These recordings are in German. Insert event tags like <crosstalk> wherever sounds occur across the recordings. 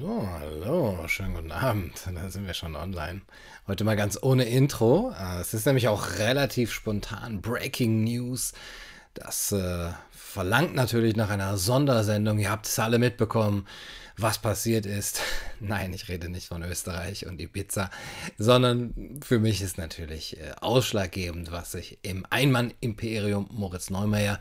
So, hallo, schönen guten Abend. Da sind wir schon online. Heute mal ganz ohne Intro. Äh, es ist nämlich auch relativ spontan Breaking News. Das äh, verlangt natürlich nach einer Sondersendung. Ihr habt es alle mitbekommen, was passiert ist. <laughs> Nein, ich rede nicht von Österreich und Ibiza, sondern für mich ist natürlich äh, ausschlaggebend, was sich im Einmann-Imperium Moritz Neumeier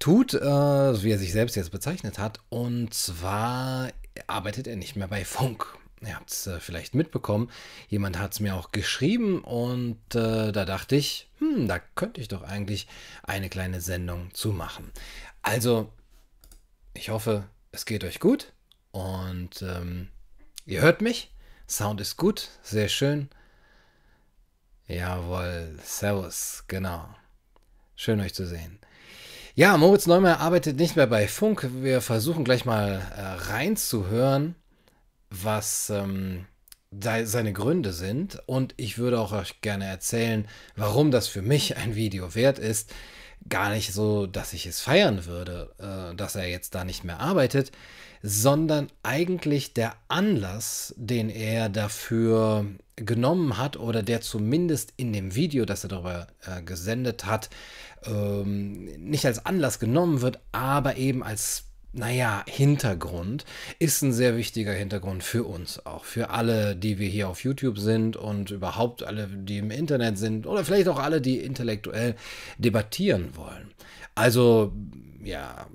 tut, äh, wie er sich selbst jetzt bezeichnet hat. Und zwar arbeitet er nicht mehr bei Funk. Ihr habt es äh, vielleicht mitbekommen. Jemand hat es mir auch geschrieben und äh, da dachte ich, hm, da könnte ich doch eigentlich eine kleine Sendung zu machen. Also, ich hoffe, es geht euch gut und ähm, ihr hört mich. Sound ist gut, sehr schön. Jawohl, Servus, genau. Schön euch zu sehen. Ja, Moritz Neumann arbeitet nicht mehr bei Funk. Wir versuchen gleich mal äh, reinzuhören, was ähm, seine Gründe sind. Und ich würde auch euch gerne erzählen, warum das für mich ein Video wert ist. Gar nicht so, dass ich es feiern würde, äh, dass er jetzt da nicht mehr arbeitet, sondern eigentlich der Anlass, den er dafür genommen hat oder der zumindest in dem Video, das er darüber äh, gesendet hat, ähm, nicht als Anlass genommen wird, aber eben als naja, Hintergrund ist ein sehr wichtiger Hintergrund für uns auch, für alle, die wir hier auf YouTube sind und überhaupt alle, die im Internet sind oder vielleicht auch alle, die intellektuell debattieren wollen. Also, ja,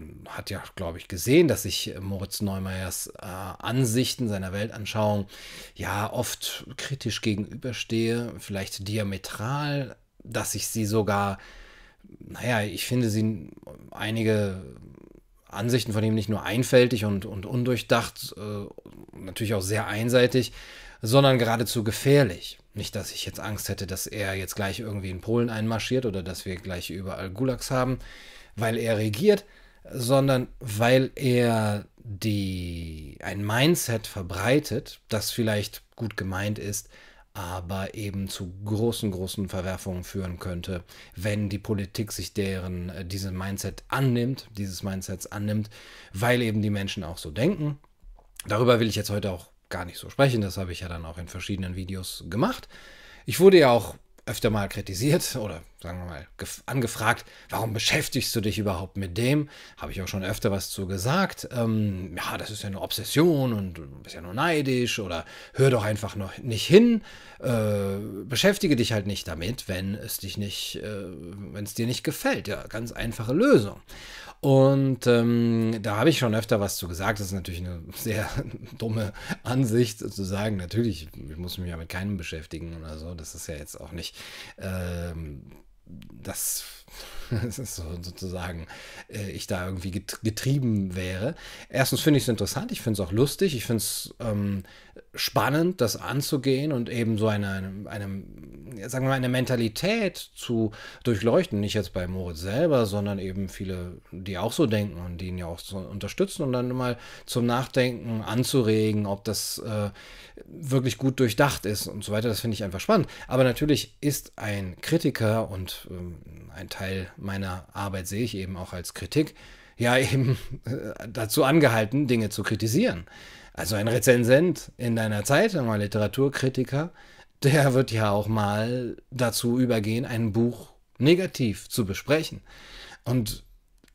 man hat ja, glaube ich, gesehen, dass ich Moritz Neumeyers äh, Ansichten seiner Weltanschauung ja oft kritisch gegenüberstehe, vielleicht diametral, dass ich sie sogar naja, ich finde sie einige Ansichten von ihm nicht nur einfältig und, und undurchdacht, äh, natürlich auch sehr einseitig, sondern geradezu gefährlich. Nicht, dass ich jetzt Angst hätte, dass er jetzt gleich irgendwie in Polen einmarschiert oder dass wir gleich überall Gulags haben, weil er regiert, sondern weil er die ein Mindset verbreitet, das vielleicht gut gemeint ist, aber eben zu großen, großen Verwerfungen führen könnte, wenn die Politik sich deren äh, diese Mindset annimmt, dieses Mindsets annimmt, weil eben die Menschen auch so denken. Darüber will ich jetzt heute auch gar nicht so sprechen, das habe ich ja dann auch in verschiedenen Videos gemacht. Ich wurde ja auch öfter mal kritisiert oder sagen wir mal angefragt, warum beschäftigst du dich überhaupt mit dem? Habe ich auch schon öfter was zu gesagt. Ähm, ja, das ist ja eine Obsession und du bist ja nur neidisch oder hör doch einfach noch nicht hin. Äh, beschäftige dich halt nicht damit, wenn es dich nicht, äh, wenn es dir nicht gefällt. Ja, ganz einfache Lösung. Und ähm, da habe ich schon öfter was zu gesagt. Das ist natürlich eine <laughs> sehr dumme Ansicht zu sagen. Natürlich, ich muss mich ja mit keinem beschäftigen oder so. Das ist ja jetzt auch nicht ähm, das <laughs> das ist so, sozusagen, äh, ich da irgendwie getrieben wäre. Erstens finde ich es interessant, ich finde es auch lustig, ich finde es ähm, spannend, das anzugehen und eben so eine, eine, sagen wir mal, eine Mentalität zu durchleuchten. Nicht jetzt bei Moritz selber, sondern eben viele, die auch so denken und die ihn ja auch so unterstützen und dann mal zum Nachdenken anzuregen, ob das äh, wirklich gut durchdacht ist und so weiter. Das finde ich einfach spannend. Aber natürlich ist ein Kritiker und ähm, ein Teil meiner Arbeit sehe ich eben auch als Kritik, ja eben äh, dazu angehalten, Dinge zu kritisieren. Also ein Rezensent in deiner Zeitung, ein Literaturkritiker, der wird ja auch mal dazu übergehen, ein Buch negativ zu besprechen. Und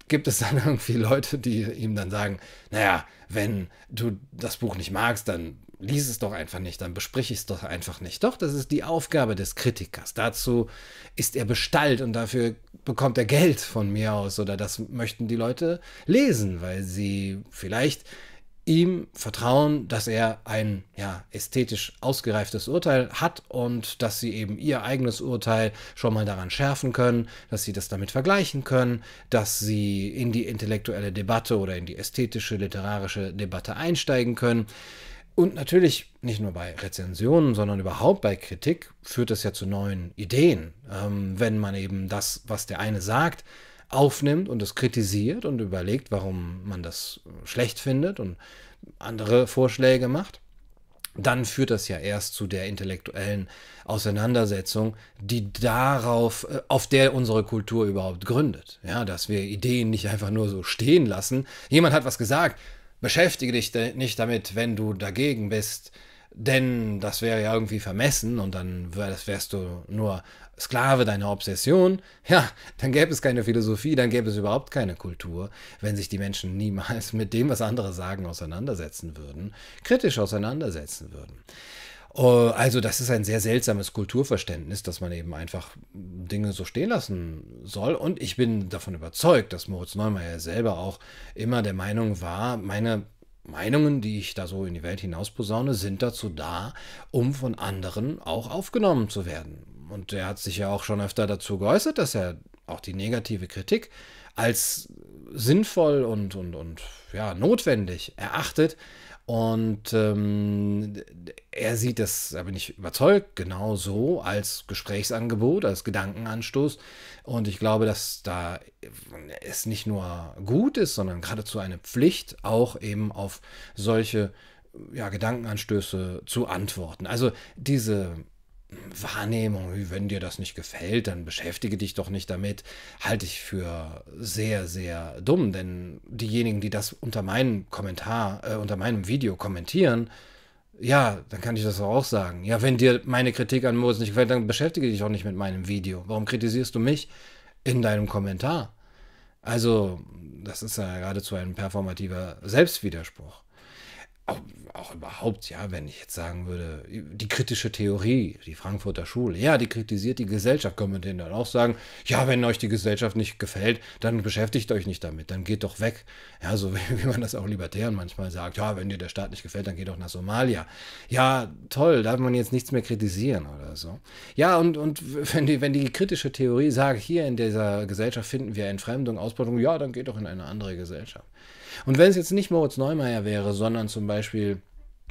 gibt es dann <laughs> irgendwie Leute, die ihm dann sagen, naja, wenn du das Buch nicht magst, dann lies es doch einfach nicht, dann besprich es doch einfach nicht. Doch, das ist die Aufgabe des Kritikers. Dazu ist er bestallt und dafür bekommt er Geld von mir aus oder das möchten die Leute lesen, weil sie vielleicht ihm vertrauen, dass er ein ja, ästhetisch ausgereiftes Urteil hat und dass sie eben ihr eigenes Urteil schon mal daran schärfen können, dass sie das damit vergleichen können, dass sie in die intellektuelle Debatte oder in die ästhetische, literarische Debatte einsteigen können. Und natürlich nicht nur bei Rezensionen, sondern überhaupt bei Kritik führt es ja zu neuen Ideen. Ähm, wenn man eben das, was der eine sagt, aufnimmt und es kritisiert und überlegt, warum man das schlecht findet und andere Vorschläge macht, dann führt das ja erst zu der intellektuellen Auseinandersetzung, die darauf, äh, auf der unsere Kultur überhaupt gründet. Ja, dass wir Ideen nicht einfach nur so stehen lassen. Jemand hat was gesagt, beschäftige dich nicht damit, wenn du dagegen bist, denn das wäre ja irgendwie vermessen und dann wärst du nur Sklave deiner Obsession. <laughs> Ja, dann gäbe es keine Philosophie, dann gäbe es überhaupt keine Kultur, wenn sich die Menschen niemals mit dem, was andere sagen, auseinandersetzen würden, kritisch auseinandersetzen würden. Oh, also das ist ein sehr seltsames Kulturverständnis, dass man eben einfach Dinge so stehen lassen soll. Und ich bin davon überzeugt, dass Moritz Neumeier selber auch immer der Meinung war, meine Meinungen, die ich da so in die Welt hinaus posaune, sind dazu da, um von anderen auch aufgenommen zu werden. Und er hat sich ja auch schon öfter dazu geäußert, dass er auch die negative Kritik als sinnvoll und, und, und ja, notwendig erachtet. Und ähm, er sieht das, da bin ich überzeugt, genau so als Gesprächsangebot, als Gedankenanstoß. Und ich glaube, dass da es nicht nur gut ist, sondern geradezu eine Pflicht, auch eben auf solche ja, Gedankenanstöße zu antworten. Also diese Wahrnehmung, wenn dir das nicht gefällt, dann beschäftige dich doch nicht damit, halte ich für sehr, sehr dumm. Denn diejenigen, die das unter meinem Kommentar, äh, unter meinem Video kommentieren, ja, dann kann ich das auch sagen. Ja, wenn dir meine Kritik an Moses nicht gefällt, dann beschäftige dich auch nicht mit meinem Video. Warum kritisierst du mich in deinem Kommentar? Also, das ist ja geradezu ein performativer Selbstwiderspruch auch, überhaupt, ja, wenn ich jetzt sagen würde, die kritische Theorie, die Frankfurter Schule, ja, die kritisiert die Gesellschaft, können wir denen dann auch sagen, ja, wenn euch die Gesellschaft nicht gefällt, dann beschäftigt euch nicht damit, dann geht doch weg. Ja, so <laughs> wie, man das auch Libertären manchmal sagt, ja, wenn dir der Staat nicht gefällt, dann geh doch nach Somalia. Ja, toll, darf man jetzt nichts mehr kritisieren oder so. Ja, und, und wenn, die, wenn die kritische Theorie sagt, hier in dieser Gesellschaft finden wir Entfremdung, Ausbeutung, ja, dann geht doch in eine andere Gesellschaft. Und wenn es jetzt nicht Moritz Neumeier wäre, sondern zum Beispiel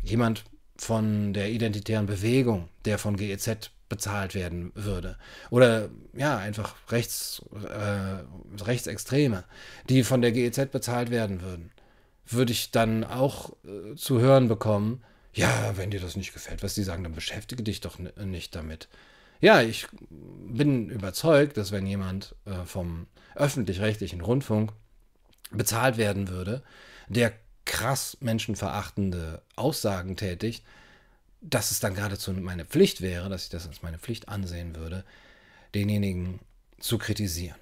jemand von der identitären Bewegung, der von GEZ bezahlt werden würde. Oder ja, einfach rechts, äh, Rechtsextreme, die von der GEZ bezahlt werden würden. Würde ich dann auch äh, zu hören bekommen, ja, wenn dir das nicht gefällt, was die sagen, dann beschäftige dich doch nicht damit. Ja, ich bin überzeugt, dass wenn jemand äh, vom öffentlich-rechtlichen Rundfunk bezahlt werden würde, der krass menschenverachtende Aussagen tätigt, dass es dann geradezu meine Pflicht wäre, dass ich das als meine Pflicht ansehen würde, denjenigen zu kritisieren.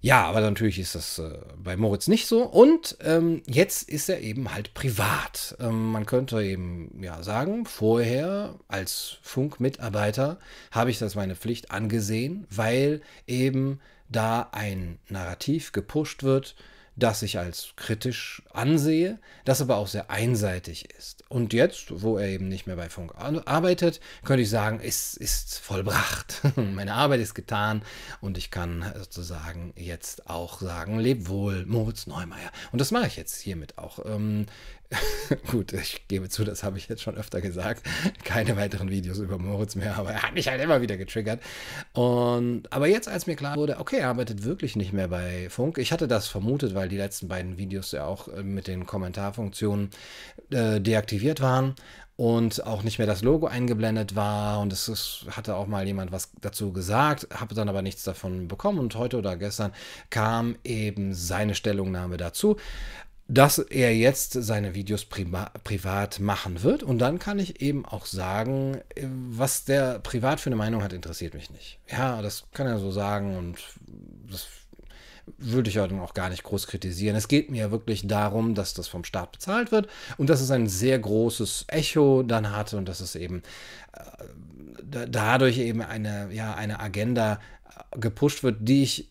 Ja, aber natürlich ist das äh, bei Moritz nicht so. Und ähm, jetzt ist er eben halt privat. Ähm, man könnte eben ja sagen, vorher als Funkmitarbeiter habe ich das meine Pflicht angesehen, weil eben da ein Narrativ gepusht wird, das ich als kritisch ansehe, das aber auch sehr einseitig ist. Und jetzt, wo er eben nicht mehr bei Funk arbeitet, könnte ich sagen, es ist vollbracht. <laughs> Meine Arbeit ist getan und ich kann sozusagen jetzt auch sagen, leb wohl, Moritz Neumeier. Und das mache ich jetzt hiermit auch. <laughs> Gut, ich gebe zu, das habe ich jetzt schon öfter gesagt. Keine weiteren Videos über Moritz mehr, aber er hat mich halt immer wieder getriggert. Und, aber jetzt, als mir klar wurde, okay, er arbeitet wirklich nicht mehr bei Funk. Ich hatte das vermutet, weil die letzten beiden Videos ja auch äh, mit den Kommentarfunktionen äh, deaktiviert waren und auch nicht mehr das Logo eingeblendet war. Und es ist, hatte auch mal jemand was dazu gesagt, habe dann aber nichts davon bekommen. Und heute oder gestern kam eben seine Stellungnahme dazu dass er jetzt seine Videos privat machen wird. Und dann kann ich eben auch sagen, was der privat für eine Meinung hat, interessiert mich nicht. Ja, das kann er so sagen und das würde ich dann auch gar nicht groß kritisieren. Es geht mir wirklich darum, dass das vom Staat bezahlt wird und dass es ein sehr großes Echo dann hat und dass es eben äh, dadurch eben eine, ja, eine Agenda gepusht wird, die ich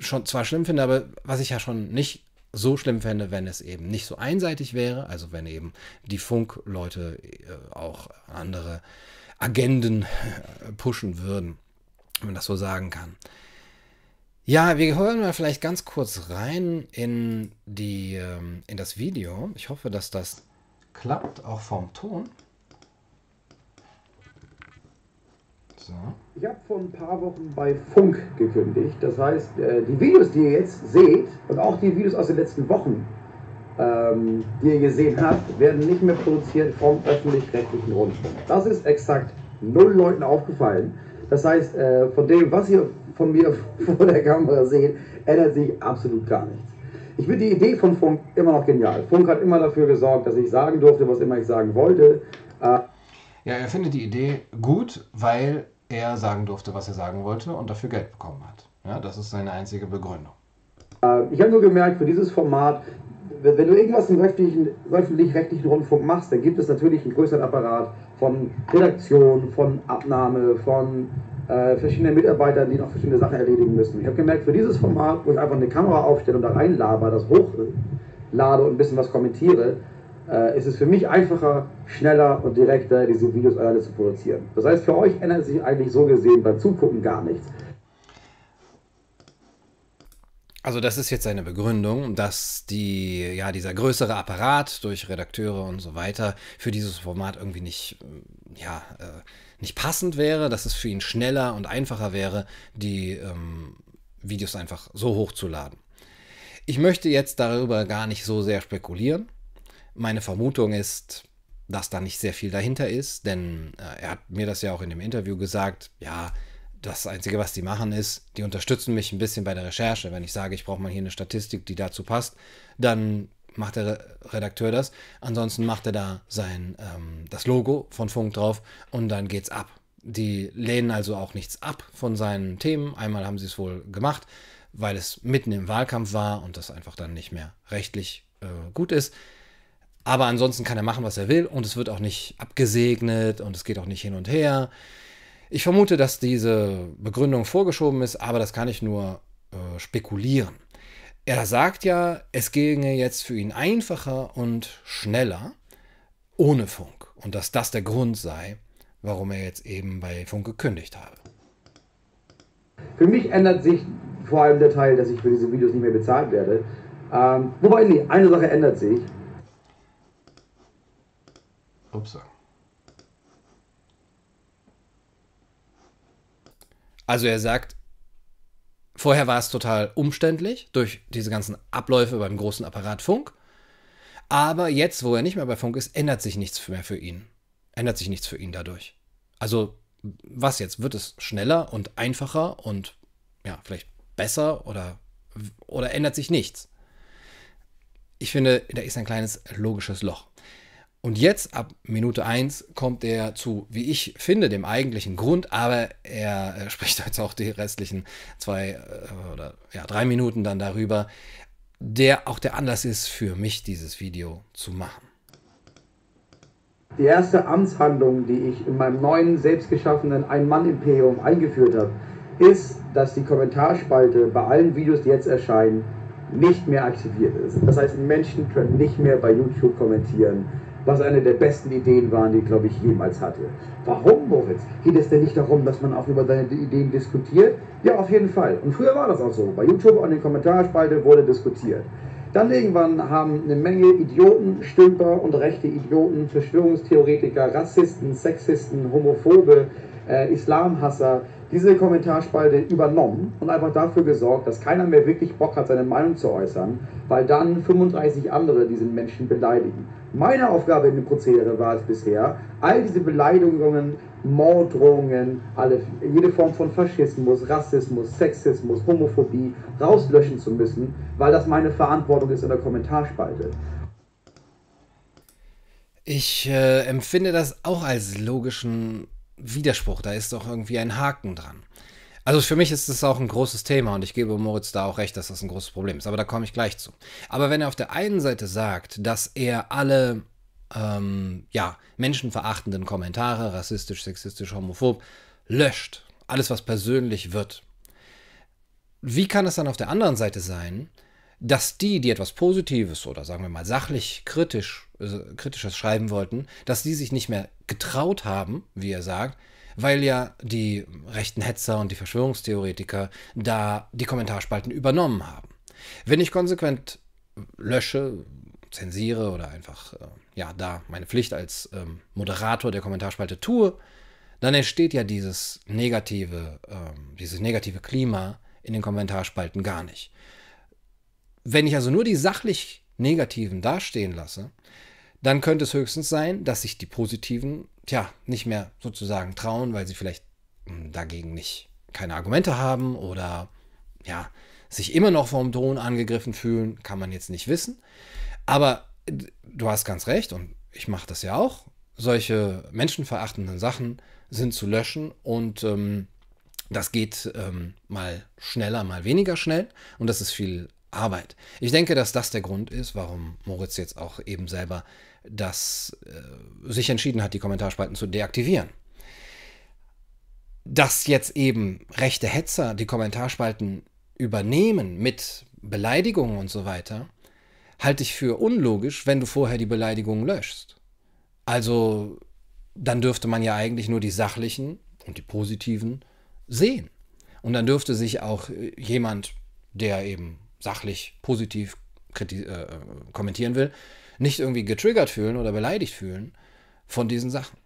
schon zwar schlimm finde, aber was ich ja schon nicht so schlimm fände, wenn es eben nicht so einseitig wäre, also wenn eben die Funkleute äh, auch andere Agenden äh, pushen würden, wenn man das so sagen kann. Ja, wir hören mal vielleicht ganz kurz rein in, die, ähm, in das Video. Ich hoffe, dass das klappt, auch vom Ton. So. Ich habe vor ein paar Wochen bei Funk gekündigt. Das heißt, äh, die Videos, die ihr jetzt seht und auch die Videos aus den letzten Wochen, ähm, die ihr gesehen habt, werden nicht mehr produziert vom öffentlich-rechtlichen Rundfunk. Das ist exakt null Leuten aufgefallen. Das heißt, äh, von dem, was ihr von mir <laughs> vor der Kamera seht, ändert sich absolut gar nichts. Ich finde die Idee von Funk immer noch genial. Funk hat immer dafür gesorgt, dass ich sagen durfte, was immer ich sagen wollte. Äh ja, er findet die Idee gut, weil er sagen durfte, was er sagen wollte und dafür Geld bekommen hat. Ja, das ist seine einzige Begründung. Äh, ich habe nur gemerkt, für dieses Format, wenn du irgendwas im öffentlich-rechtlichen Rundfunk machst, dann gibt es natürlich einen größeren Apparat von Redaktion, von Abnahme, von äh, verschiedenen Mitarbeitern, die noch verschiedene Sachen erledigen müssen. Ich habe gemerkt, für dieses Format, wo ich einfach eine Kamera aufstelle und da reinlaber, das hochlade und ein bisschen was kommentiere, äh, ist es für mich einfacher, schneller und direkter, diese Videos alleine zu produzieren. Das heißt, für euch ändert sich eigentlich so gesehen beim Zugucken gar nichts. Also das ist jetzt seine Begründung, dass die, ja, dieser größere Apparat durch Redakteure und so weiter für dieses Format irgendwie nicht, ja, äh, nicht passend wäre, dass es für ihn schneller und einfacher wäre, die ähm, Videos einfach so hochzuladen. Ich möchte jetzt darüber gar nicht so sehr spekulieren. Meine Vermutung ist, dass da nicht sehr viel dahinter ist, denn äh, er hat mir das ja auch in dem Interview gesagt, ja, das Einzige, was die machen, ist, die unterstützen mich ein bisschen bei der Recherche. Wenn ich sage, ich brauche mal hier eine Statistik, die dazu passt, dann macht der Redakteur das. Ansonsten macht er da sein ähm, das Logo von Funk drauf und dann geht's ab. Die lehnen also auch nichts ab von seinen Themen. Einmal haben sie es wohl gemacht, weil es mitten im Wahlkampf war und das einfach dann nicht mehr rechtlich äh, gut ist. Aber ansonsten kann er machen, was er will und es wird auch nicht abgesegnet und es geht auch nicht hin und her. Ich vermute, dass diese Begründung vorgeschoben ist, aber das kann ich nur äh, spekulieren. Er sagt ja, es ginge jetzt für ihn einfacher und schneller ohne Funk und dass das der Grund sei, warum er jetzt eben bei Funk gekündigt habe. Für mich ändert sich vor allem der Teil, dass ich für diese Videos nicht mehr bezahlt werde. Ähm, wobei, nee, eine Sache ändert sich. Upsa. Also er sagt, vorher war es total umständlich durch diese ganzen Abläufe beim großen Apparat Funk. Aber jetzt, wo er nicht mehr bei Funk ist, ändert sich nichts mehr für ihn. Ändert sich nichts für ihn dadurch. Also, was jetzt? Wird es schneller und einfacher und ja, vielleicht besser oder, oder ändert sich nichts? Ich finde, da ist ein kleines logisches Loch. Und jetzt, ab Minute 1, kommt er zu, wie ich finde, dem eigentlichen Grund, aber er, <laughs> spricht jetzt auch die restlichen zwei äh, oder ja, drei Minuten dann darüber, der auch der Anlass ist für mich, dieses Video zu machen. Die erste Amtshandlung, die ich in meinem neuen, selbstgeschaffenen Ein-Mann-Imperium eingeführt habe, ist, dass die Kommentarspalte bei allen Videos, die jetzt erscheinen, nicht mehr aktiviert ist. Das heißt, Menschen können nicht mehr bei YouTube kommentieren was eine der besten Ideen waren, die, glaube ich, jemals hatte. Warum, Moritz? Geht es denn nicht darum, dass man auch über seine Ideen diskutiert? Ja, auf jeden Fall. Und früher war das auch so. Bei YouTube an den Kommentarspalte wurde diskutiert. Dann irgendwann haben eine Menge Idioten, Stümper und rechte Idioten, Verschwörungstheoretiker, Rassisten, Sexisten, Homophobe, äh, Islamhasser diese Kommentarspalte übernommen und einfach dafür gesorgt, dass keiner mehr wirklich Bock hat, seine Meinung zu äußern, weil dann 35 andere diesen Menschen beleidigen. Meine Aufgabe in dem Prozedere war es bisher, all diese Beleidigungen, Morddrohungen, alle, jede Form von Faschismus, Rassismus, Sexismus, Homophobie rauslöschen zu müssen, weil das meine Verantwortung ist in der Kommentarspalte. Ich äh, empfinde das auch als logischen Widerspruch. Da ist doch irgendwie ein Haken dran. Also für mich ist es auch ein großes Thema und ich gebe Moritz da auch recht, dass das ein großes Problem ist. Aber da komme ich gleich zu. Aber wenn er auf der einen Seite sagt, dass er alle ähm, ja, menschenverachtenden Kommentare, rassistisch, sexistisch, homophob, löscht, alles was persönlich wird, wie kann es dann auf der anderen Seite sein, dass die, die etwas Positives oder sagen wir mal sachlich kritisch, äh, kritisches schreiben wollten, dass die sich nicht mehr getraut haben, wie er sagt, weil ja die rechten Hetzer und die Verschwörungstheoretiker da die Kommentarspalten übernommen haben. Wenn ich konsequent lösche, zensiere oder einfach äh, ja da meine Pflicht als ähm, Moderator der Kommentarspalte tue, dann entsteht ja dieses negative, ähm, dieses negative Klima in den Kommentarspalten gar nicht. Wenn ich also nur die sachlich negativen dastehen lasse, dann könnte es höchstens sein, dass sich die positiven, tja, nicht mehr sozusagen trauen, weil sie vielleicht hm, dagegen nicht keine Argumente haben oder ja, sich immer noch vom Drohnen angegriffen fühlen, kann man jetzt nicht wissen. Aber du hast ganz recht und ich mache das ja auch. Solche menschenverachtenden Sachen sind zu löschen und ähm, das geht ähm, mal schneller, mal weniger schnell und das ist viel Arbeit. Ich denke, dass das der Grund ist, warum Moritz jetzt auch eben selber das äh, sich entschieden hat, die Kommentarspalten zu deaktivieren. Dass jetzt eben rechte Hetzer die Kommentarspalten übernehmen mit Beleidigungen und so weiter, halte ich für unlogisch, wenn du vorher die Beleidigungen löschst. Also dann dürfte man ja eigentlich nur die sachlichen und die positiven sehen. Und dann dürfte sich auch äh, jemand, der eben sachlich positiv äh, kommentieren will, nicht irgendwie getriggert fühlen oder beleidigt fühlen von diesen Sachen.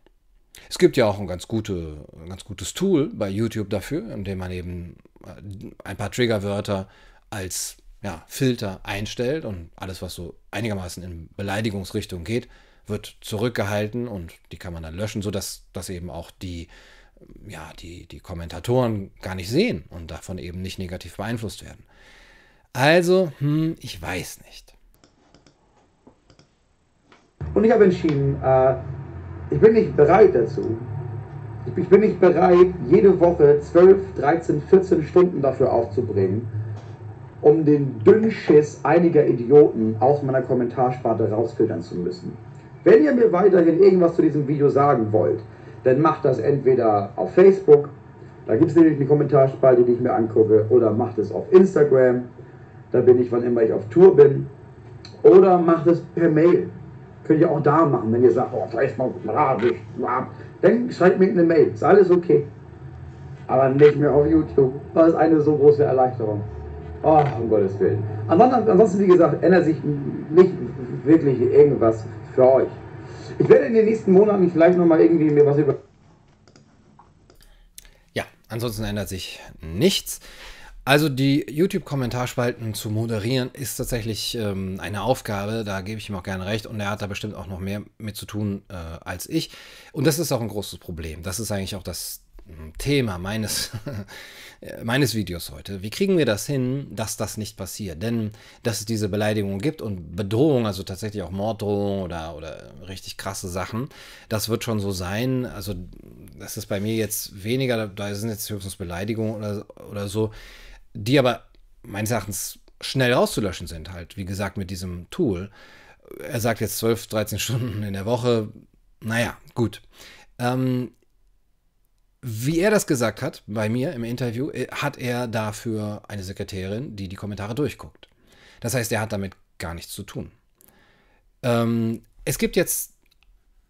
Es gibt ja auch ein ganz, gute, ein ganz gutes Tool bei YouTube dafür, in dem man eben äh, ein paar Triggerwörter als ja, Filter einstellt und alles, was so einigermaßen in Beleidigungsrichtung geht, wird zurückgehalten und die kann man dann löschen, sodass das eben auch die, ja, die, die Kommentatoren gar nicht sehen und davon eben nicht negativ beeinflusst werden. Also, hm, ich weiß nicht. Und ich habe entschieden, äh, ich bin nicht bereit dazu. Ich, ich bin nicht bereit, jede Woche 12, 13, 14 Stunden dafür aufzubringen, um den Dünnschiss einiger Idioten aus meiner Kommentarsparte rausfiltern zu müssen. Wenn ihr mir weiterhin irgendwas zu diesem Video sagen wollt, dann macht das entweder auf Facebook, da gibt es nämlich eine Kommentarspalte, die ich mir angucke, oder macht es auf Instagram, da bin ich, wann immer ich auf Tour bin, oder macht es per Mail. Könnt ihr auch da machen, wenn ihr sagt, oh, Facebook, dann schreibt mir eine Mail, ist alles okay. Aber nicht mehr auf YouTube. Das ist eine so große Erleichterung. Oh, um Gottes Willen. Ansonsten, wie gesagt, ändert sich nicht wirklich irgendwas für euch. Ich werde in den nächsten Monaten vielleicht nochmal irgendwie mir was über. Ja, ansonsten ändert sich nichts. Also die YouTube-Kommentarspalten zu moderieren ist tatsächlich ähm, eine Aufgabe, da gebe ich ihm auch gerne recht und er hat da bestimmt auch noch mehr mit zu tun äh, als ich. Und das ist auch ein großes Problem. Das ist eigentlich auch das hm, Thema meines, <laughs> meines Videos heute. Wie kriegen wir das hin, dass das nicht passiert? Denn dass es diese Beleidigungen gibt und Bedrohung, also tatsächlich auch Morddrohungen oder, oder richtig krasse Sachen, das wird schon so sein. Also das ist bei mir jetzt weniger, da sind jetzt höchstens Beleidigungen oder, oder so die aber meines Erachtens schnell rauszulöschen sind, halt, wie gesagt, mit diesem Tool. Er sagt jetzt 12, 13 Stunden in der Woche. Naja, gut. Ähm, wie er das gesagt hat bei mir im Interview, äh, hat er dafür eine Sekretärin, die die Kommentare durchguckt. Das heißt, er hat damit gar nichts zu tun. Ähm, es gibt jetzt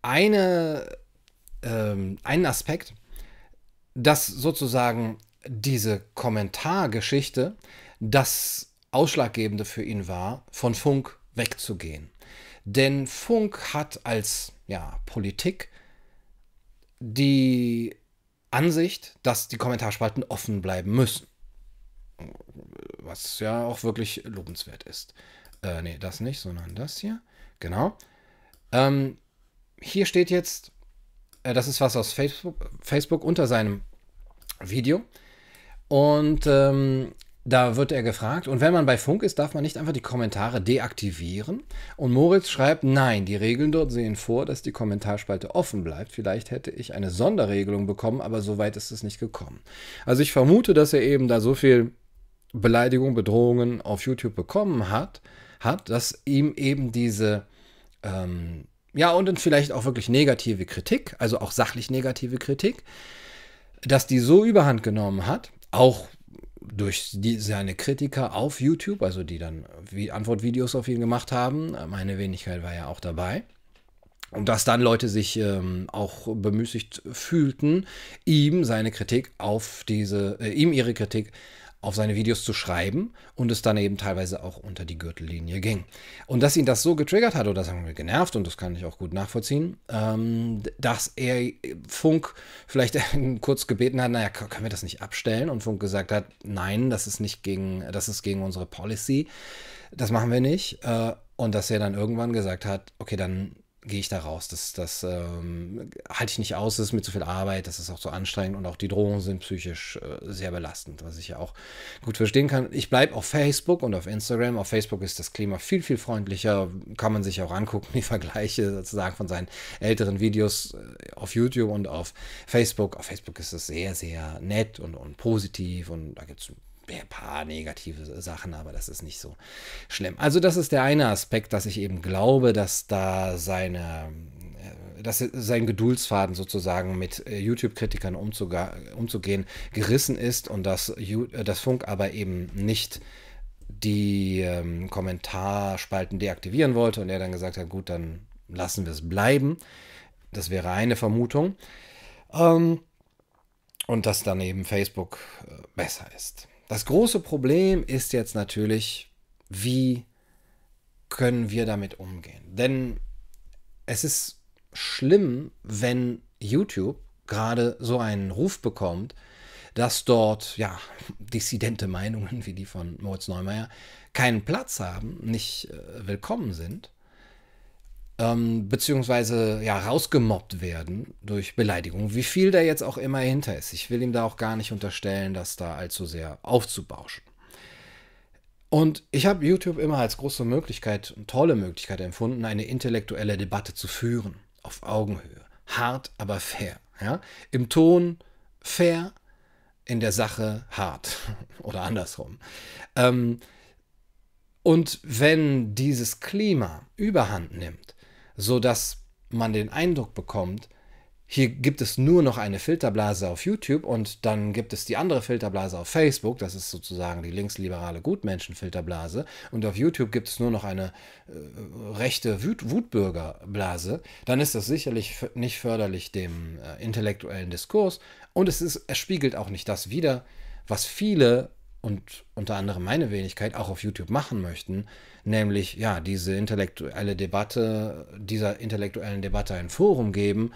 eine, ähm, einen Aspekt, das sozusagen diese Kommentargeschichte das Ausschlaggebende für ihn war, von Funk wegzugehen. Denn Funk hat als ja, Politik die Ansicht, dass die Kommentarspalten offen bleiben müssen. Was ja auch wirklich lobenswert ist. Äh, nee, das nicht, sondern das hier. Genau. Ähm, hier steht jetzt, äh, das ist was aus Facebook, Facebook unter seinem Video. Und ähm, da wird er gefragt, und wenn man bei Funk ist, darf man nicht einfach die Kommentare deaktivieren? Und Moritz schreibt, nein, die Regeln dort sehen vor, dass die Kommentarspalte offen bleibt. Vielleicht hätte ich eine Sonderregelung bekommen, aber so weit ist es nicht gekommen. Also ich vermute, dass er eben da so viel Beleidigung, Bedrohungen auf YouTube bekommen hat, hat, dass ihm eben diese, ähm, ja, und dann vielleicht auch wirklich negative Kritik, also auch sachlich negative Kritik, dass die so überhand genommen hat, auch durch die, seine Kritiker auf YouTube, also die dann wie Antwortvideos auf ihn gemacht haben. Meine Wenigkeit war ja auch dabei. Und dass dann Leute sich ähm, auch bemüßigt fühlten, ihm seine Kritik auf diese, äh, ihm ihre Kritik auf seine Videos zu schreiben und es dann eben teilweise auch unter die Gürtellinie ging. Und dass ihn das so getriggert hat oder sagen wir genervt, und das kann ich auch gut nachvollziehen, ähm, dass er Funk vielleicht <laughs> kurz gebeten hat, naja, können wir das nicht abstellen? Und Funk gesagt hat, nein, das ist nicht gegen, das ist gegen unsere Policy, das machen wir nicht. Äh, und dass er dann irgendwann gesagt hat, okay, dann gehe ich da raus. Das, das ähm, halte ich nicht aus, das ist mir zu viel Arbeit, das ist auch zu anstrengend und auch die Drohungen sind psychisch äh, sehr belastend, was ich ja auch gut verstehen kann. Ich bleibe auf Facebook und auf Instagram. Auf Facebook ist das Klima viel, viel freundlicher, kann man sich auch angucken, <laughs> die Vergleiche sozusagen von seinen älteren Videos äh, auf YouTube und auf Facebook. Auf Facebook ist es sehr, sehr nett und, und positiv und da gibt es ein paar negative Sachen, aber das ist nicht so schlimm. Also das ist der eine Aspekt, dass ich eben glaube, dass da seine, äh, dass sein Geduldsfaden sozusagen mit äh, YouTube-Kritikern umzugehen gerissen ist und dass äh, das Funk aber eben nicht die ähm, Kommentarspalten deaktivieren wollte und er dann gesagt hat, gut, dann lassen wir es bleiben. Das wäre eine Vermutung. Ähm, und dass dann eben Facebook besser ist. Das große Problem ist jetzt natürlich, wie können wir damit umgehen? Denn es ist schlimm, wenn YouTube gerade so einen Ruf bekommt, dass dort ja <laughs> dissidente Meinungen wie die von Moritz Neumeier keinen Platz haben, nicht äh, willkommen sind ähm, beziehungsweise ja rausgemobbt werden durch Beleidigung, wie viel da jetzt auch immer hinter ist. Ich will ihm da auch gar nicht unterstellen, das da allzu sehr aufzubauschen. Und ich habe YouTube immer als große Möglichkeit, tolle Möglichkeit empfunden, eine intellektuelle Debatte zu führen, auf Augenhöhe. Hart, aber fair. Ja? Im Ton fair, in der Sache hart. <laughs> Oder andersrum. Ähm, und wenn dieses Klima überhand nimmt, so dass man den Eindruck bekommt, hier gibt es nur noch eine Filterblase auf YouTube und dann gibt es die andere Filterblase auf Facebook, das ist sozusagen die linksliberale Gutmenschen-Filterblase. Und auf YouTube gibt es nur noch eine äh, rechte Wut Wutbürgerblase, dann ist das sicherlich nicht förderlich dem äh, intellektuellen Diskurs. Und es, ist, es spiegelt auch nicht das wider, was viele und unter anderem meine Wenigkeit auch auf YouTube machen möchten, nämlich ja, diese intellektuelle Debatte, dieser intellektuellen Debatte ein Forum geben,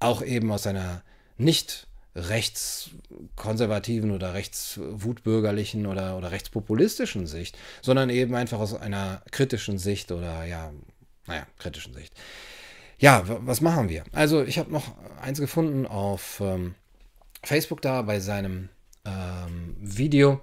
auch eben aus einer nicht rechtskonservativen oder rechtswutbürgerlichen oder, oder rechtspopulistischen Sicht, sondern eben einfach aus einer kritischen Sicht oder ja, naja, kritischen Sicht. Ja, was machen wir? Also ich habe noch eins gefunden auf ähm, Facebook da bei seinem ähm, Video.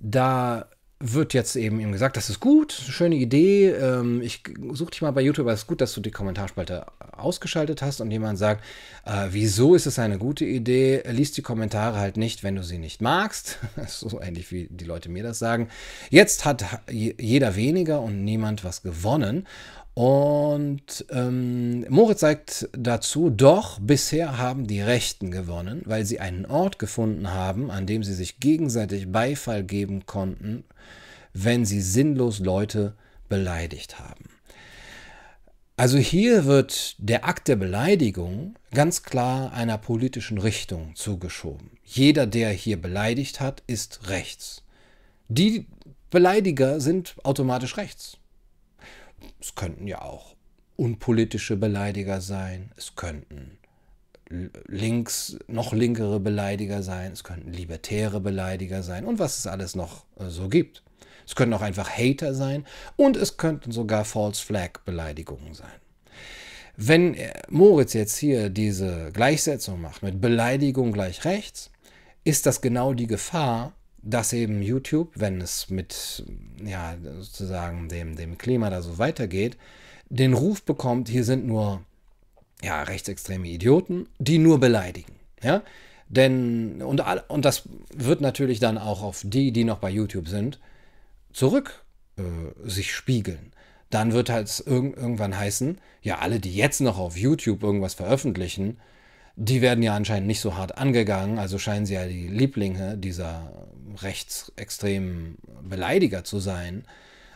Da wird jetzt eben ihm gesagt, das ist gut, schöne Idee. Ähm, ich suche dich mal bei YouTube, es ist gut, dass du die Kommentarspalte ausgeschaltet hast und jemand sagt, äh, wieso ist es eine gute Idee? Lies die Kommentare halt nicht, wenn du sie nicht magst. <laughs> so ähnlich wie die Leute mir das sagen. Jetzt hat jeder weniger und niemand was gewonnen. Und ähm, Moritz sagt dazu, doch bisher haben die Rechten gewonnen, weil sie einen Ort gefunden haben, an dem sie sich gegenseitig Beifall geben konnten, wenn sie sinnlos Leute beleidigt haben. Also hier wird der Akt der Beleidigung ganz klar einer politischen Richtung zugeschoben. Jeder, der hier beleidigt hat, ist rechts. Die Beleidiger sind automatisch rechts. Es könnten ja auch unpolitische Beleidiger sein, es könnten links, noch linkere Beleidiger sein, es könnten libertäre Beleidiger sein und was es alles noch äh, so gibt. Es könnten auch einfach Hater sein und es könnten sogar False Flag Beleidigungen sein. Wenn Moritz jetzt hier diese Gleichsetzung macht mit Beleidigung gleich rechts, ist das genau die Gefahr, dass eben YouTube, wenn es mit ja, sozusagen dem, dem Klima da so weitergeht, den Ruf bekommt, hier sind nur ja, rechtsextreme Idioten, die nur beleidigen. Ja? Denn, und, und das wird natürlich dann auch auf die, die noch bei YouTube sind, zurück äh, sich spiegeln. Dann wird halt irg irgendwann heißen, ja, alle, die jetzt noch auf YouTube irgendwas veröffentlichen, die werden ja anscheinend nicht so hart angegangen, also scheinen sie ja die Lieblinge dieser rechtsextremen Beleidiger zu sein.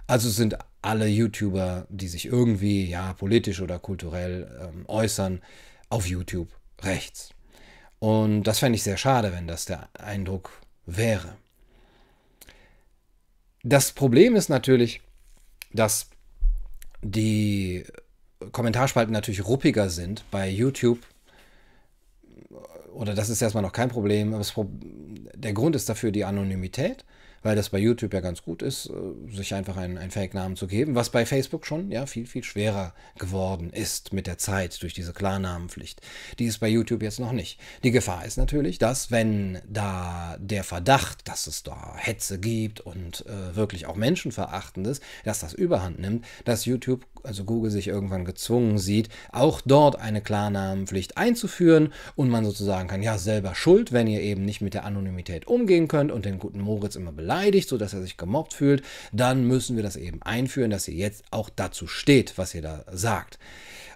Also sind alle YouTuber, die sich irgendwie ja politisch oder kulturell ähm, äußern, auf YouTube rechts. Und das fände ich sehr schade, wenn das der Eindruck wäre. Das Problem ist natürlich, dass die Kommentarspalten natürlich ruppiger sind bei YouTube oder das ist erstmal noch kein Problem. der Grund ist dafür die Anonymität, weil das bei YouTube ja ganz gut ist, äh, sich einfach einen, einen Fake-Namen zu geben, was bei Facebook schon ja viel, viel schwerer geworden ist mit der Zeit durch diese Klarnamenpflicht. Die ist bei YouTube jetzt noch nicht. Die Gefahr ist natürlich, dass wenn da der Verdacht, dass es da Hetze gibt und äh, wirklich auch Menschenverachtendes, dass das überhand nimmt, dass YouTube, also Google sich irgendwann gezwungen sieht, auch dort eine Klarnamenpflicht einzuführen und man sozusagen kann, ja, selber schuld, wenn ihr eben nicht mit der Anonymität umgehen könnt und den guten Moritz immer beleidigt, sodass er sich gemobbt fühlt, dann müssen wir das eben einführen, dass ihr jetzt auch dazu steht, was ihr da sagt.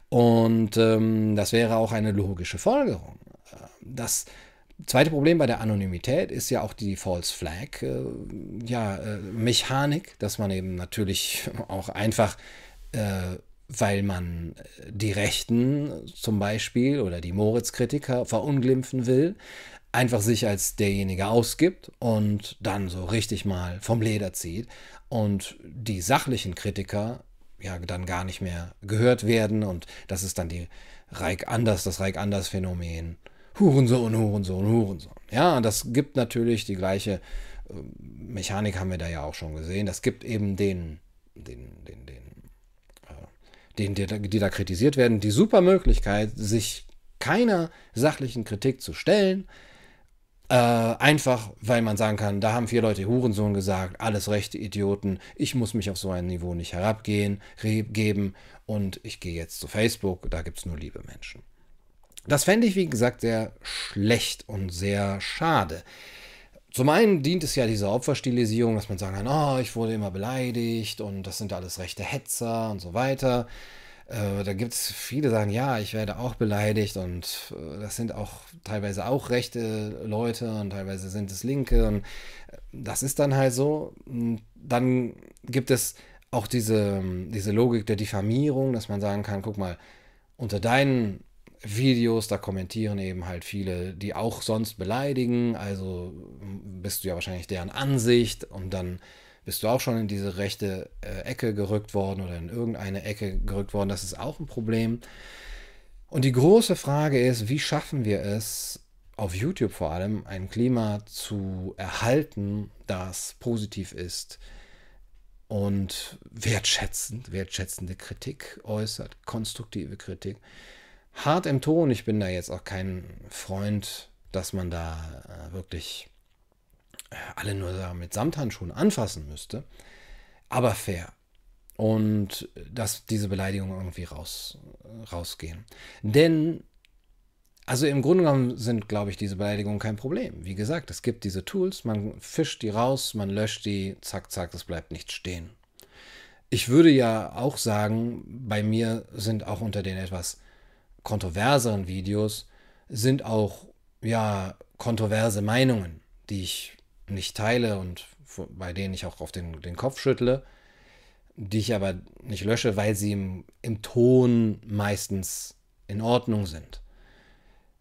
Und ähm, das wäre auch eine logische Folgerung. Das zweite Problem bei der Anonymität ist ja auch die False Flag äh, ja, äh, Mechanik, dass man eben natürlich <laughs> auch einfach äh, weil man die Rechten zum Beispiel oder die Moritz-Kritiker verunglimpfen will, einfach sich als derjenige ausgibt und dann so richtig mal vom Leder zieht und die sachlichen Kritiker ja dann gar nicht mehr gehört werden und das ist dann die Reich Anders, das Reich Anders Phänomen. Hurensohn, Hurensohn, Hurensohn. Ja, das gibt natürlich die gleiche äh, Mechanik haben wir da ja auch schon gesehen. Das gibt eben den, den, den, den, äh, den die, die da kritisiert werden, die super Möglichkeit, sich keiner sachlichen Kritik zu stellen, äh, einfach, weil man sagen kann, da haben vier Leute Hurensohn gesagt, alles rechte Idioten, ich muss mich auf so ein Niveau nicht herabgehen, geben und ich gehe jetzt zu Facebook, da gibt es nur liebe Menschen. Das fände ich, wie gesagt, sehr schlecht und sehr schade. Zum einen dient es ja dieser Opferstilisierung, dass man sagen kann, oh, ich wurde immer beleidigt und das sind alles rechte Hetzer und so weiter. Äh, da gibt es viele, sagen, ja, ich werde auch beleidigt und äh, das sind auch teilweise auch rechte Leute und teilweise sind es Linke und äh, das ist dann halt so. Dann gibt es auch diese, diese Logik der Diffamierung, dass man sagen kann, guck mal, unter deinen Videos, da kommentieren eben halt viele, die auch sonst beleidigen, also bist du ja wahrscheinlich deren Ansicht und dann bist du auch schon in diese rechte äh, Ecke gerückt worden oder in irgendeine Ecke gerückt worden. Das ist auch ein Problem. Und die große Frage ist, wie schaffen wir es, auf YouTube vor allem, ein Klima zu erhalten, das positiv ist und wertschätzend, wertschätzende Kritik äußert, konstruktive Kritik. Hart im Ton, ich bin da jetzt auch kein Freund, dass man da äh, wirklich alle nur mit Samthandschuhen anfassen müsste, aber fair. Und dass diese Beleidigungen irgendwie raus, rausgehen. Denn, also im Grunde genommen sind, glaube ich, diese Beleidigungen kein Problem. Wie gesagt, es gibt diese Tools, man fischt die raus, man löscht die, zack, zack, es bleibt nicht stehen. Ich würde ja auch sagen, bei mir sind auch unter den etwas kontroverseren Videos sind auch ja kontroverse Meinungen, die ich nicht teile und bei denen ich auch auf den, den Kopf schüttle, die ich aber nicht lösche, weil sie im, im Ton meistens in Ordnung sind.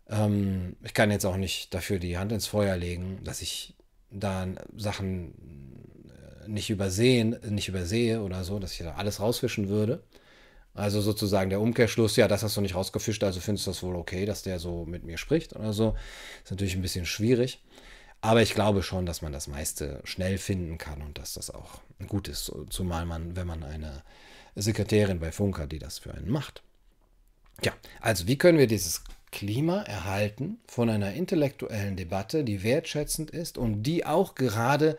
Ähm, ich kann jetzt auch nicht dafür die Hand ins Feuer legen, dass ich da Sachen äh, nicht übersehen, nicht übersehe oder so, dass ich da alles rausfischen würde. Also sozusagen der Umkehrschluss, ja, das hast du nicht rausgefischt, also findest du das wohl okay, dass der so mit mir spricht oder so. Ist natürlich ein bisschen schwierig. Aber ich glaube schon, dass man das meiste schnell finden kann und dass das auch gut ist, zumal man, wenn man eine Sekretärin bei Funk hat, die das für einen macht. Ja, also wie können wir dieses Klima erhalten von einer intellektuellen Debatte, die wertschätzend ist und die auch gerade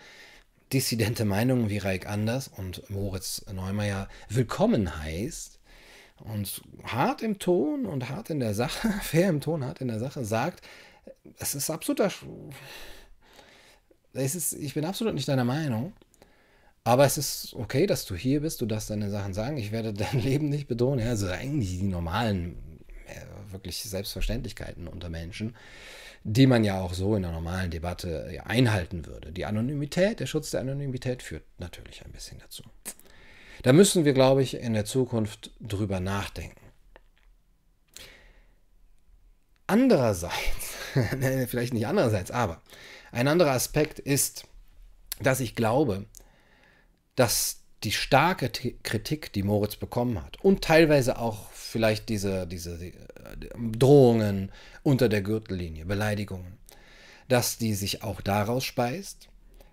dissidente Meinungen wie Reik Anders und Moritz Neumeier willkommen heißt und hart im Ton und hart in der Sache, <laughs> fair im Ton, hart in der Sache sagt, es ist absoluter ist, ich bin absolut nicht deiner Meinung. Aber es ist okay, dass du hier bist, du darfst deine Sachen sagen. Ich werde <laughs> dein Leben nicht bedrohen. Ja, also eigentlich die normalen, wirklich Selbstverständlichkeiten unter Menschen, die man ja auch so in der normalen Debatte einhalten würde. Die Anonymität, der Schutz der Anonymität führt natürlich ein bisschen dazu. Da müssen wir, glaube ich, in der Zukunft drüber nachdenken. Andererseits, <laughs> vielleicht nicht andererseits, aber ein anderer Aspekt ist, dass ich glaube, dass die starke Kritik, die Moritz bekommen hat, und teilweise auch vielleicht diese, diese die Drohungen unter der Gürtellinie, Beleidigungen, dass die sich auch daraus speist,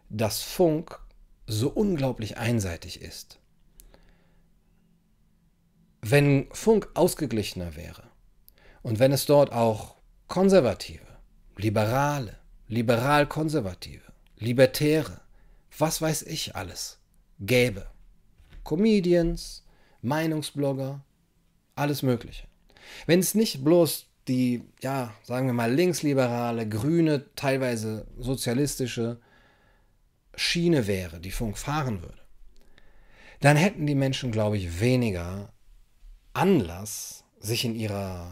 dass Funk so unglaublich einseitig ist. Wenn Funk ausgeglichener wäre und wenn es dort auch Konservative, Liberale, Liberal-Konservative, Libertäre, was weiß ich alles gäbe, Comedians, Meinungsblogger, alles Mögliche. Wenn es nicht bloß die, ja, sagen wir mal, linksliberale, grüne, teilweise sozialistische Schiene wäre, die Funk fahren würde, dann hätten die Menschen, glaube ich, weniger Anlass, sich in ihrer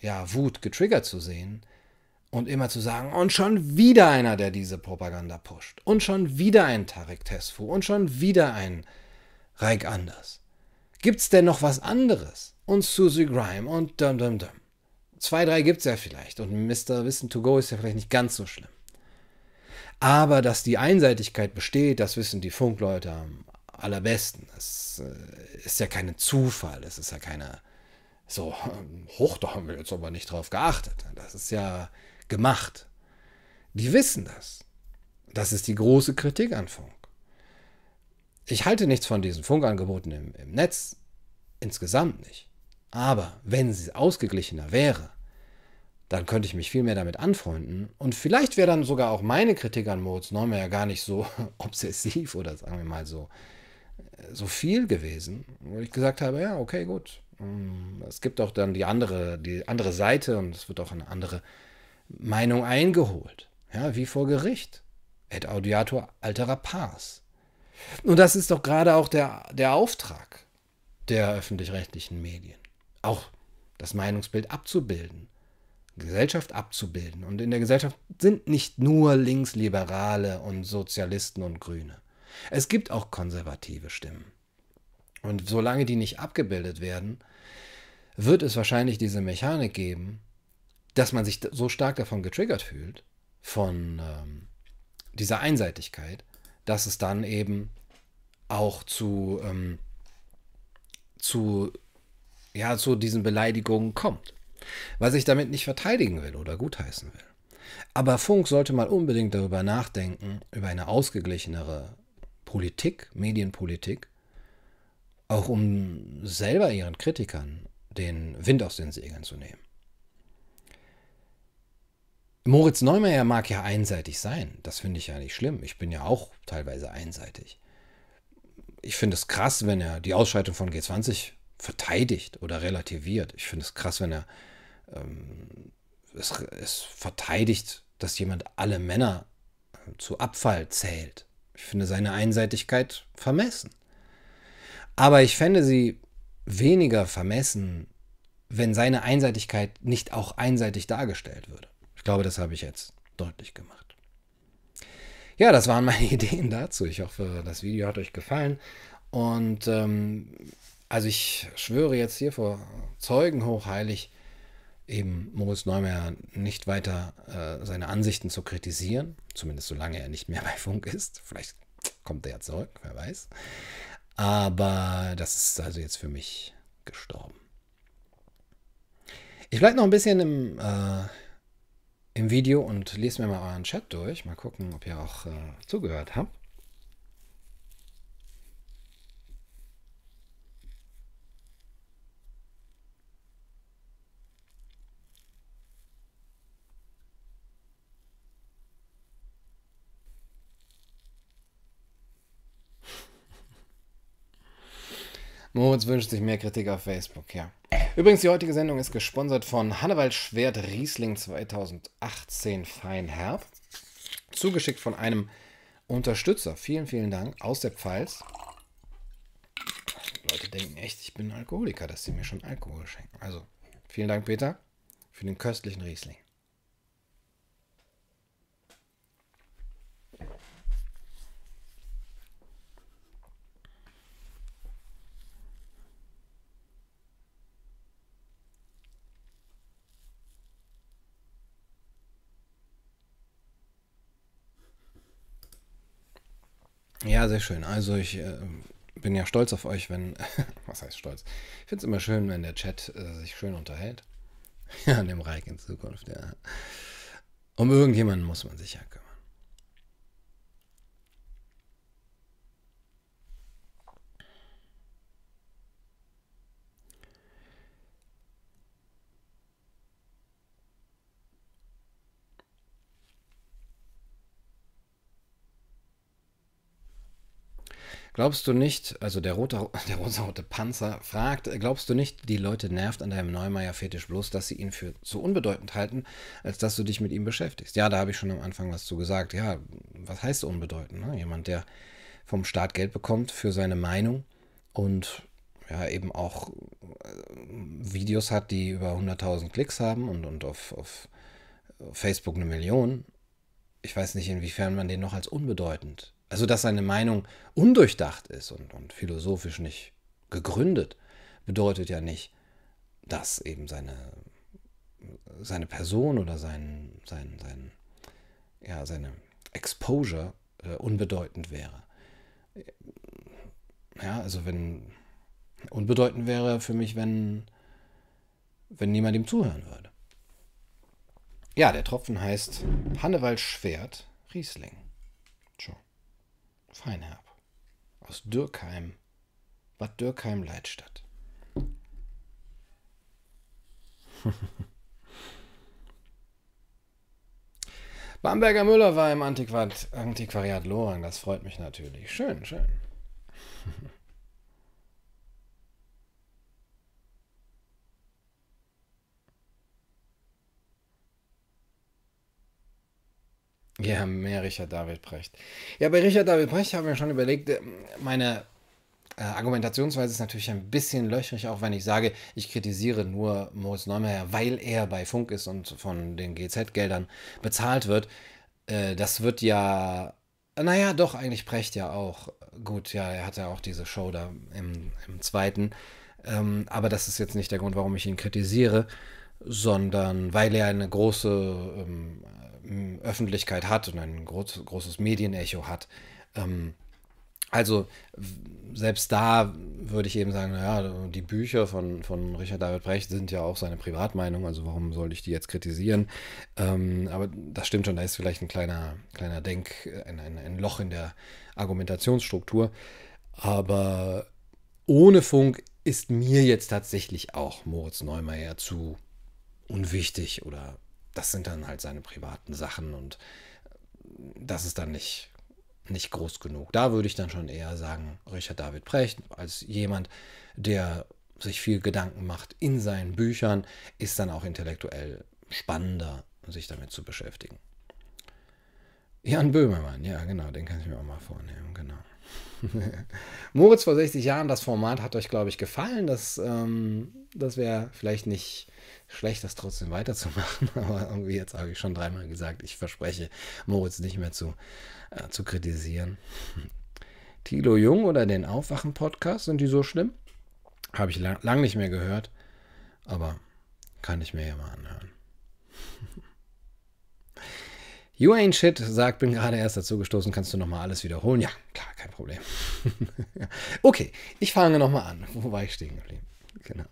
ja, Wut getriggert zu sehen und immer zu sagen, und schon wieder einer, der diese Propaganda pusht, und schon wieder ein Tarek Tesfu, und schon wieder ein Reich Anders. Gibt's denn noch was anderes? Und Susie Grime und dum dum dum. Zwei, drei gibt's ja vielleicht und Mr. Wissen to Go ist ja vielleicht nicht ganz so schlimm. Aber dass die Einseitigkeit besteht, das wissen die Funkleute am allerbesten. Das äh, ist ja kein Zufall, das ist ja keine so, hoch, da haben wir jetzt aber nicht drauf geachtet. Das ist ja gemacht. Die wissen das. Das ist die große Kritik an Funk. Ich halte nichts von diesen Funkangeboten im, im Netz, insgesamt nicht. Aber wenn sie ausgeglichener wäre, dann könnte ich mich viel mehr damit anfreunden. Und vielleicht wäre dann sogar auch meine Kritik an Moritz Neumann gar nicht so <laughs> obsessiv oder sagen wir mal so, so viel gewesen, wo ich gesagt habe, ja, okay, gut. Mm, es gibt auch dann die andere, die andere Seite und es wird auch eine andere Meinung eingeholt. Ja, wie vor Gericht. Et audiator alterer pars. Und das ist doch gerade auch der, der Auftrag der öffentlich-rechtlichen Medien. Auch das Meinungsbild abzubilden, Gesellschaft abzubilden. Und in der Gesellschaft sind nicht nur Linksliberale und Sozialisten und Grüne. Es gibt auch konservative Stimmen. Und solange die nicht abgebildet werden, wird es wahrscheinlich diese Mechanik geben, dass man sich so stark davon getriggert fühlt, von ähm, dieser Einseitigkeit, dass es dann eben auch zu, ähm, zu, ja, zu diesen Beleidigungen kommt. Was ich damit nicht verteidigen will oder gutheißen will. Aber Funk sollte mal unbedingt darüber nachdenken, über eine ausgeglichenere Politik, Medienpolitik, auch um selber ihren Kritikern den Wind aus den Segeln zu nehmen. Moritz Neumeier mag ja einseitig sein. Das finde ich ja nicht schlimm. Ich bin ja auch teilweise einseitig. Ich finde es krass, wenn er die Ausschreitung von G20 verteidigt oder relativiert. Ich finde es krass, wenn er ähm, es, es, verteidigt, dass jemand alle Männer äh, zu Abfall zählt. Ich finde seine Einseitigkeit vermessen. Aber ich fände sie weniger vermessen, wenn seine Einseitigkeit nicht auch einseitig dargestellt würde. Ich glaube, das habe ich jetzt deutlich gemacht. Ja, das waren <laughs> meine Ideen dazu. Ich hoffe, das Video hat euch gefallen. Und ähm, also ich schwöre jetzt hier vor Zeugen hochheilig, eben Moritz Neumeier nicht weiter äh, seine Ansichten zu kritisieren, zumindest solange er nicht mehr <laughs> bei Funk ist. Vielleicht kommt er ja zurück, wer weiß. Aber das ist also jetzt für mich gestorben. Ich bleibe noch ein bisschen im, äh, im Video und lese mir mal euren Chat durch. Mal gucken, ob ihr auch äh, zugehört habt. <laughs> Moritz wünscht sich mehr Kritik auf Facebook, ja. Übrigens, die heutige Sendung ist gesponsert von Hannewald Schwert Riesling 2018 Feinherb. Zugeschickt von einem Unterstützer. Vielen, vielen Dank aus der Pfalz. Die Leute denken echt, ich bin Alkoholiker, dass sie mir schon Alkohol schenken. Also, vielen Dank, Peter, für den köstlichen Riesling. Ja, sehr schön. Also ich äh, bin ja stolz auf euch, wenn, <laughs> was heißt stolz? Ich finde es immer schön, wenn der Chat äh, sich schön unterhält. <laughs> Ja, an dem Reich in Zukunft, ja. Um irgendjemanden muss man sich ja kümmern. Glaubst du nicht, also der rote, <laughs> der rosarote Panzer fragt, glaubst du nicht, die Leute nervt an deinem Neumeier-Fetisch bloß, dass sie ihn für so unbedeutend halten, als dass du dich mit ihm beschäftigst? Ja, da habe ich schon am Anfang was zu gesagt. Ja, was heißt unbedeutend? Ne? Jemand, der vom Staat Geld bekommt für seine Meinung und ja, eben auch äh, Videos hat, die über 100.000 Klicks haben und, und auf, auf Facebook eine Million. Ich weiß nicht, inwiefern man den noch als unbedeutend also, dass seine Meinung undurchdacht ist und, und philosophisch nicht gegründet, bedeutet ja nicht, dass eben seine, seine Person oder sein, sein, sein, ja, seine Exposure äh, unbedeutend wäre. Ja, also wenn unbedeutend wäre für mich, wenn, wenn niemand ihm zuhören würde. Ja, der Tropfen heißt Hannewald Schwert Riesling. Feinherb. Aus Dürkheim. Bad Dürkheim Leitstadt. <laughs> Bamberger Müller war im Antiquariat, Antiquariat Lorang. Das freut mich natürlich. Schön, schön. <laughs> Ja, mehr Richard David Brecht. Ja, bei Richard David Brecht haben wir schon überlegt, äh, meine äh, Argumentationsweise ist natürlich ein bisschen löchrig, auch wenn ich sage, ich kritisiere nur Moritz Neumeier, weil er bei Funk ist und von den GZ-Geldern bezahlt wird. Äh, das wird ja, naja, doch, eigentlich Brecht ja auch. Gut, ja, er hat ja auch diese Show da im, im zweiten. Ähm, aber das ist jetzt nicht der Grund, warum ich ihn kritisiere, sondern weil er eine große ähm, Öffentlichkeit hat und ein groß, großes Medienecho hat. Ähm, also selbst da würde ich eben sagen, naja, die Bücher von, von Richard David Brecht sind ja auch seine Privatmeinung, also warum sollte ich die jetzt kritisieren? Ähm, aber das stimmt schon, da ist vielleicht ein kleiner, kleiner Denk, ein, ein, ein Loch in der Argumentationsstruktur. Aber ohne Funk ist mir jetzt tatsächlich auch Moritz Neumeier zu unwichtig oder das sind dann halt seine privaten Sachen und das ist dann nicht, nicht groß genug. Da würde ich dann schon eher sagen, Richard David Precht als jemand, der sich viel Gedanken macht in seinen Büchern, ist dann auch intellektuell spannender, sich damit zu beschäftigen. Jan Böhmermann, ja genau, den kann ich mir auch mal vornehmen, genau. <laughs> Moritz vor 60 Jahren, das Format hat euch, glaube ich, gefallen. Das, ähm, das wäre vielleicht nicht schlecht, das trotzdem weiterzumachen. <laughs> Aber irgendwie jetzt habe ich schon dreimal gesagt, ich verspreche, Moritz nicht mehr zu, äh, zu kritisieren. <laughs> Thilo Jung oder den Aufwachen-Podcast, sind die so schlimm? Habe ich lang, lang nicht mehr gehört, aber kann ich mir ja mal anhören. <laughs> You ain't shit sagt, bin gerade erst dazu gestoßen, kannst du nochmal alles wiederholen? Ja, klar, kein Problem. okay, ich fange nochmal an. Wo war ich stehen geblieben? Genau.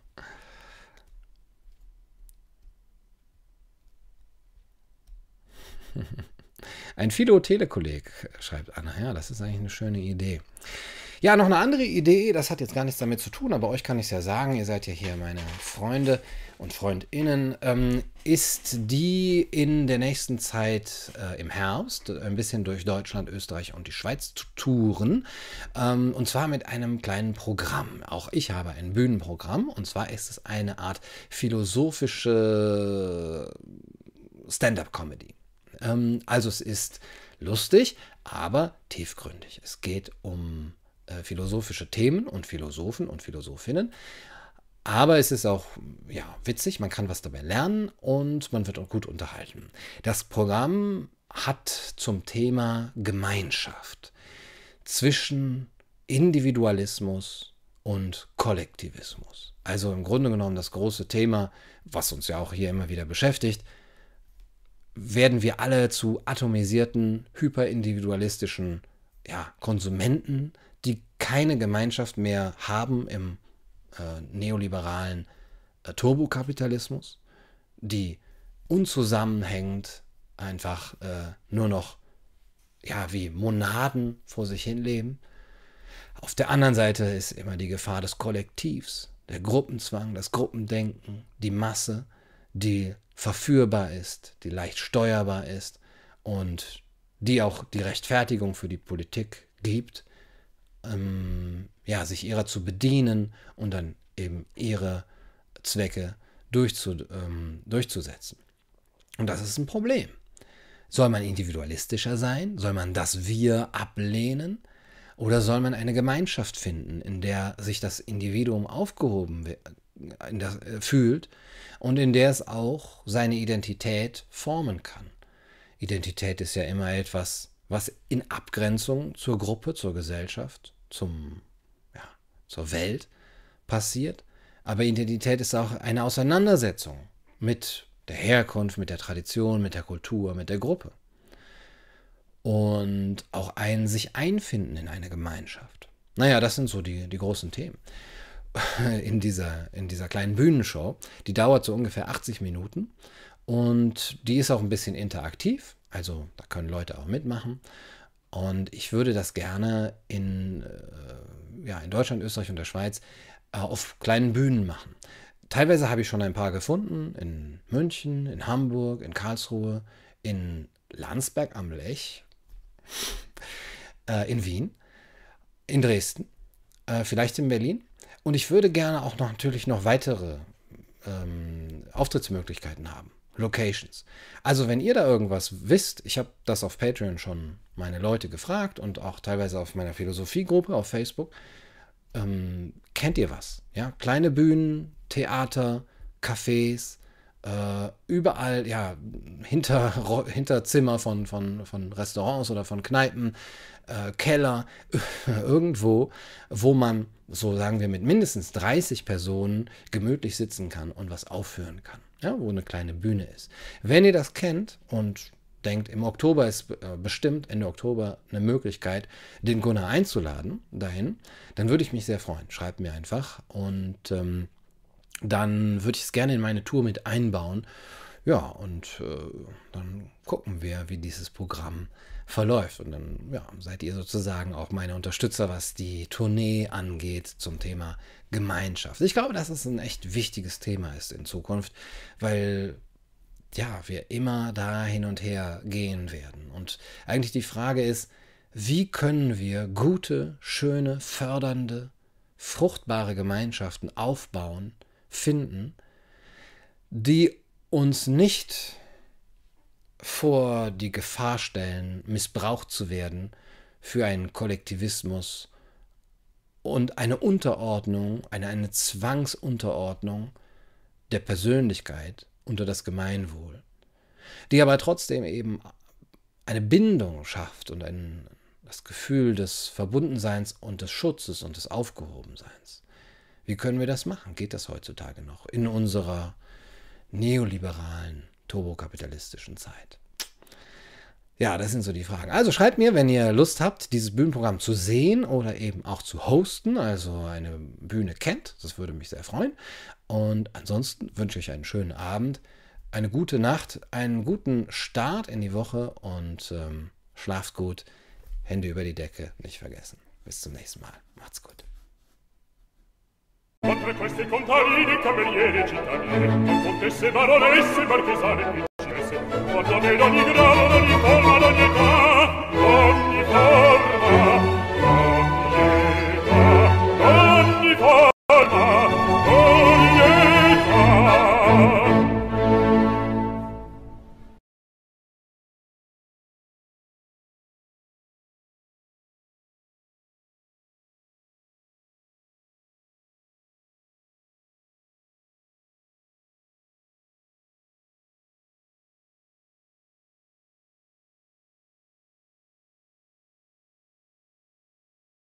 Ein Philo-Telekolleg, schreibt Anna. Ja, das ist eigentlich eine schöne Idee. Ja, noch eine andere Idee, das hat jetzt gar nichts damit zu tun, aber euch kann ich es ja sagen, ihr seid ja hier meine Freunde und Freundinnen, ähm, ist die in der nächsten Zeit äh, im Herbst ein bisschen durch Deutschland, Österreich und die Schweiz zu touren. Ähm, und zwar mit einem kleinen Programm. Auch ich habe ein Bühnenprogramm und zwar ist es eine Art philosophische Stand-up-Comedy. Ähm, also es ist lustig, aber tiefgründig. Es geht um äh, philosophische Themen und Philosophen und Philosophinnen. Aber es ist auch ja, witzig, man kann was dabei lernen und man wird auch gut unterhalten. Das Programm hat zum Thema Gemeinschaft zwischen Individualismus und Kollektivismus. Also im Grunde genommen das große Thema, was uns ja auch hier immer wieder beschäftigt, werden wir alle zu atomisierten, hyperindividualistischen ja, Konsumenten, die keine Gemeinschaft mehr haben im äh, neoliberalen äh, Turbokapitalismus, die unzusammenhängend einfach äh, nur noch ja, wie Monaden vor sich hin leben. Auf der anderen Seite ist immer die Gefahr des Kollektivs, der Gruppenzwang, das Gruppendenken, die Masse, die verführbar ist, die leicht steuerbar ist und die auch die Rechtfertigung für die Politik gibt, ähm, ja, sich ihrer zu bedienen und dann eben ihre Zwecke durchzu, ähm, durchzusetzen. Und das ist ein Problem. Soll man individualistischer sein? Soll man das Wir ablehnen? Oder soll man eine Gemeinschaft finden, in der sich das Individuum aufgehoben das, äh, fühlt und in der es auch seine Identität formen kann? Identität ist ja immer etwas, was in Abgrenzung zur Gruppe, zur Gesellschaft, zum, ja, zur Welt passiert. Aber Identität ist auch eine Auseinandersetzung mit der Herkunft, mit der Tradition, mit der Kultur, mit der Gruppe. Und auch ein sich einfinden in eine Gemeinschaft. Naja, das sind so die, die großen Themen <laughs> in dieser, in dieser kleinen Bühnenshow. Die dauert so ungefähr 80 Minuten und die ist auch ein bisschen interaktiv. Also da können Leute auch mitmachen. Und ich würde das gerne in, äh, ja, in Deutschland, Österreich und der Schweiz äh, auf kleinen Bühnen machen. Teilweise habe ich schon ein paar gefunden, in München, in Hamburg, in Karlsruhe, in Landsberg am Lech, <laughs> äh, in Wien, in Dresden, vielleicht in Berlin. Und ich würde gerne auch noch, natürlich noch weitere ähm, Auftrittsmöglichkeiten haben. Locations. Also wenn ihr da irgendwas wisst, ich habe das auf Patreon schon meine Leute gefragt und auch teilweise auf meiner Philosophiegruppe auf Facebook, ähm, kennt ihr was? Ja, kleine Bühnen, Theater, Cafés, äh, überall, ja, hinter, hinter Zimmer von, von, von Restaurants oder von Kneipen, äh, Keller, <laughs> irgendwo, wo man, so sagen wir, mit mindestens 30 Personen gemütlich sitzen kann und was aufführen kann ja, wo eine kleine Bühne ist. Wenn ihr das kennt und denkt, im Oktober ist äh, bestimmt Ende Oktober eine Möglichkeit, den Gunnar einzuladen dahin, dann würde ich mich sehr freuen. Schreibt mir einfach und ähm, dann würde ich es gerne in meine Tour mit einbauen. Ja, und äh, dann gucken wir, wie dieses Programm verläuft. Und dann ja, seid ihr sozusagen auch meine Unterstützer, was die Tournee angeht zum Thema Gemeinschaft. Ich glaube, dass es ein echt wichtiges Thema ist in Zukunft, weil ja, wir immer da hin und her gehen werden. Und eigentlich die Frage ist, wie können wir gute, schöne, fördernde, fruchtbare Gemeinschaften aufbauen, finden, die uns nicht vor die Gefahr stellen, missbraucht zu werden für einen Kollektivismus und eine Unterordnung, eine, eine Zwangsunterordnung der Persönlichkeit unter das Gemeinwohl, die aber trotzdem eben eine Bindung schafft und ein, das Gefühl des Verbundenseins und des Schutzes und des Aufgehobenseins. Wie können wir das machen? Geht das heutzutage noch in unserer neoliberalen, turbokapitalistischen Zeit? Ja, das sind so die Fragen. Also schreibt mir, wenn ihr Lust habt, dieses Bühnenprogramm zu sehen oder eben auch zu hosten, also eine Bühne kennt. Das würde mich sehr freuen. Und ansonsten wünsche ich einen schönen Abend, eine gute Nacht, einen guten Start in die Woche und ähm, schlaft gut. Hände über die Decke, nicht vergessen. Bis zum nächsten Mal. Macht's gut. Oltre questi contadini, camerieri e cittadine, contesse, baronesse, marchesane, principesse, guardate in ogni grado, ogni forma, ogni età, ogni forma, ogni età, ogni forma.